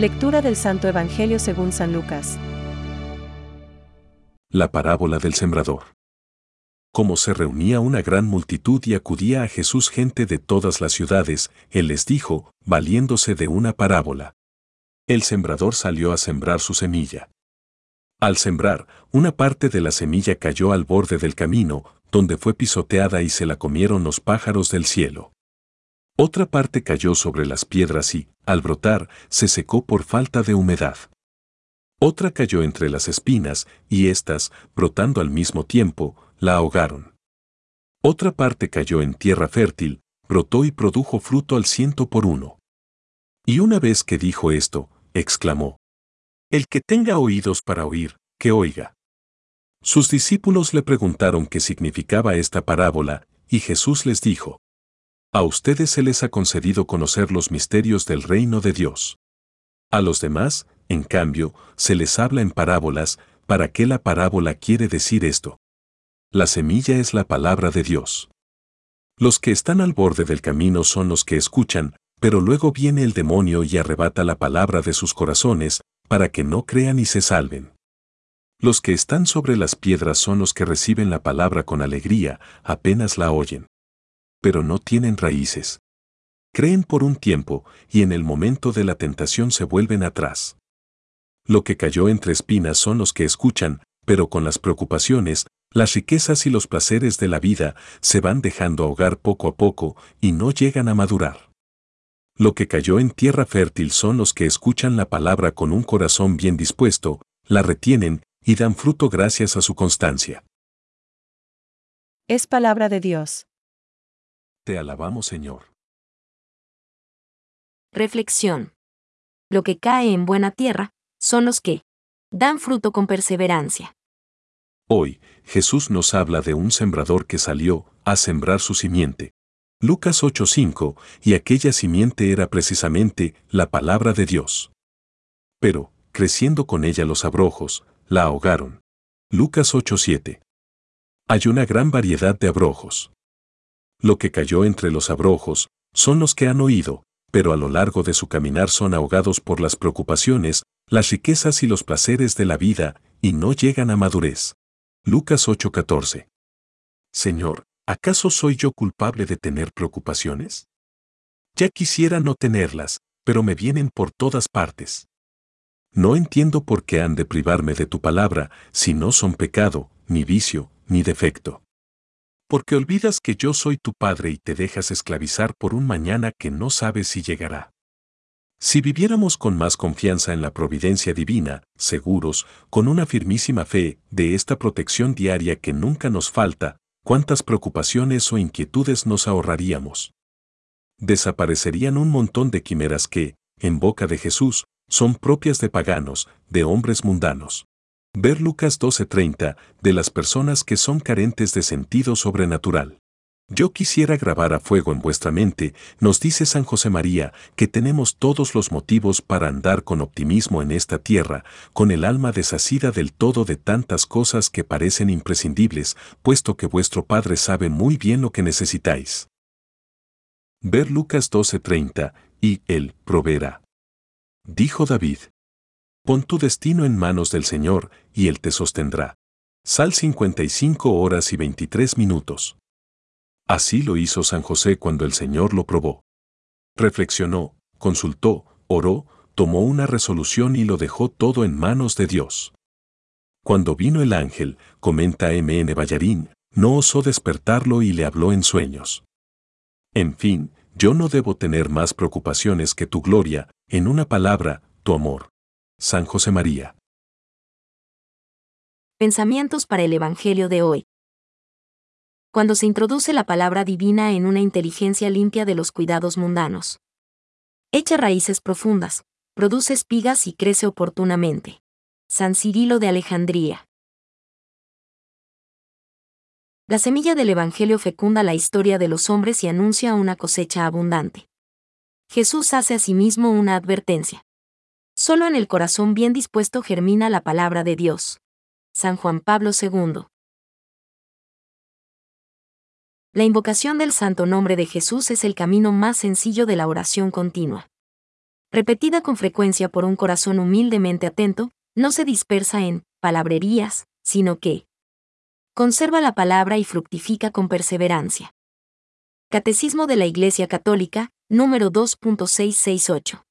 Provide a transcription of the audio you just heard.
Lectura del Santo Evangelio según San Lucas. La parábola del sembrador. Como se reunía una gran multitud y acudía a Jesús gente de todas las ciudades, Él les dijo, valiéndose de una parábola. El sembrador salió a sembrar su semilla. Al sembrar, una parte de la semilla cayó al borde del camino, donde fue pisoteada y se la comieron los pájaros del cielo. Otra parte cayó sobre las piedras y, al brotar, se secó por falta de humedad. Otra cayó entre las espinas, y éstas, brotando al mismo tiempo, la ahogaron. Otra parte cayó en tierra fértil, brotó y produjo fruto al ciento por uno. Y una vez que dijo esto, exclamó, El que tenga oídos para oír, que oiga. Sus discípulos le preguntaron qué significaba esta parábola, y Jesús les dijo, A ustedes se les ha concedido conocer los misterios del reino de Dios. A los demás, en cambio, se les habla en parábolas, ¿para qué la parábola quiere decir esto? La semilla es la palabra de Dios. Los que están al borde del camino son los que escuchan, pero luego viene el demonio y arrebata la palabra de sus corazones, para que no crean y se salven. Los que están sobre las piedras son los que reciben la palabra con alegría, apenas la oyen. Pero no tienen raíces. Creen por un tiempo, y en el momento de la tentación se vuelven atrás. Lo que cayó entre espinas son los que escuchan, pero con las preocupaciones, las riquezas y los placeres de la vida se van dejando ahogar poco a poco y no llegan a madurar. Lo que cayó en tierra fértil son los que escuchan la palabra con un corazón bien dispuesto, la retienen y dan fruto gracias a su constancia. Es palabra de Dios. Te alabamos, Señor. Reflexión. Lo que cae en buena tierra son los que dan fruto con perseverancia. Hoy, Jesús nos habla de un sembrador que salió a sembrar su simiente. Lucas 8:5, y aquella simiente era precisamente la palabra de Dios. Pero, creciendo con ella los abrojos, la ahogaron. Lucas 8:7. Hay una gran variedad de abrojos. Lo que cayó entre los abrojos son los que han oído, pero a lo largo de su caminar son ahogados por las preocupaciones, las riquezas y los placeres de la vida, y no llegan a madurez. Lucas 8:14. Señor, ¿acaso soy yo culpable de tener preocupaciones? Ya quisiera no tenerlas, pero me vienen por todas partes. No entiendo por qué han de privarme de tu palabra, si no son pecado, ni vicio, ni defecto. Porque olvidas que yo soy tu Padre y te dejas esclavizar por un mañana que no sabes si llegará. Si viviéramos con más confianza en la providencia divina, seguros, con una firmísima fe de esta protección diaria que nunca nos falta, cuántas preocupaciones o inquietudes nos ahorraríamos. Desaparecerían un montón de quimeras que, en boca de Jesús, son propias de paganos, de hombres mundanos. Ver Lucas 12:30, de las personas que son carentes de sentido sobrenatural. Yo quisiera grabar a fuego en vuestra mente, nos dice San José María, que tenemos todos los motivos para andar con optimismo en esta tierra, con el alma desasida del todo de tantas cosas que parecen imprescindibles, puesto que vuestro Padre sabe muy bien lo que necesitáis. Ver Lucas 12:30, y Él proveerá. Dijo David. Pon tu destino en manos del Señor, y Él te sostendrá. Sal 55 horas y 23 minutos. Así lo hizo San José cuando el Señor lo probó. Reflexionó, consultó, oró, tomó una resolución y lo dejó todo en manos de Dios. Cuando vino el ángel, comenta M.N. Ballarín, no osó despertarlo y le habló en sueños. En fin, yo no debo tener más preocupaciones que tu gloria, en una palabra, tu amor. San José María. Pensamientos para el Evangelio de hoy. Cuando se introduce la palabra divina en una inteligencia limpia de los cuidados mundanos. Echa raíces profundas, produce espigas y crece oportunamente. San Cirilo de Alejandría. La semilla del Evangelio fecunda la historia de los hombres y anuncia una cosecha abundante. Jesús hace a sí mismo una advertencia. Solo en el corazón bien dispuesto germina la palabra de Dios. San Juan Pablo II. La invocación del santo nombre de Jesús es el camino más sencillo de la oración continua. Repetida con frecuencia por un corazón humildemente atento, no se dispersa en palabrerías, sino que conserva la palabra y fructifica con perseverancia. Catecismo de la Iglesia Católica, número 2.668.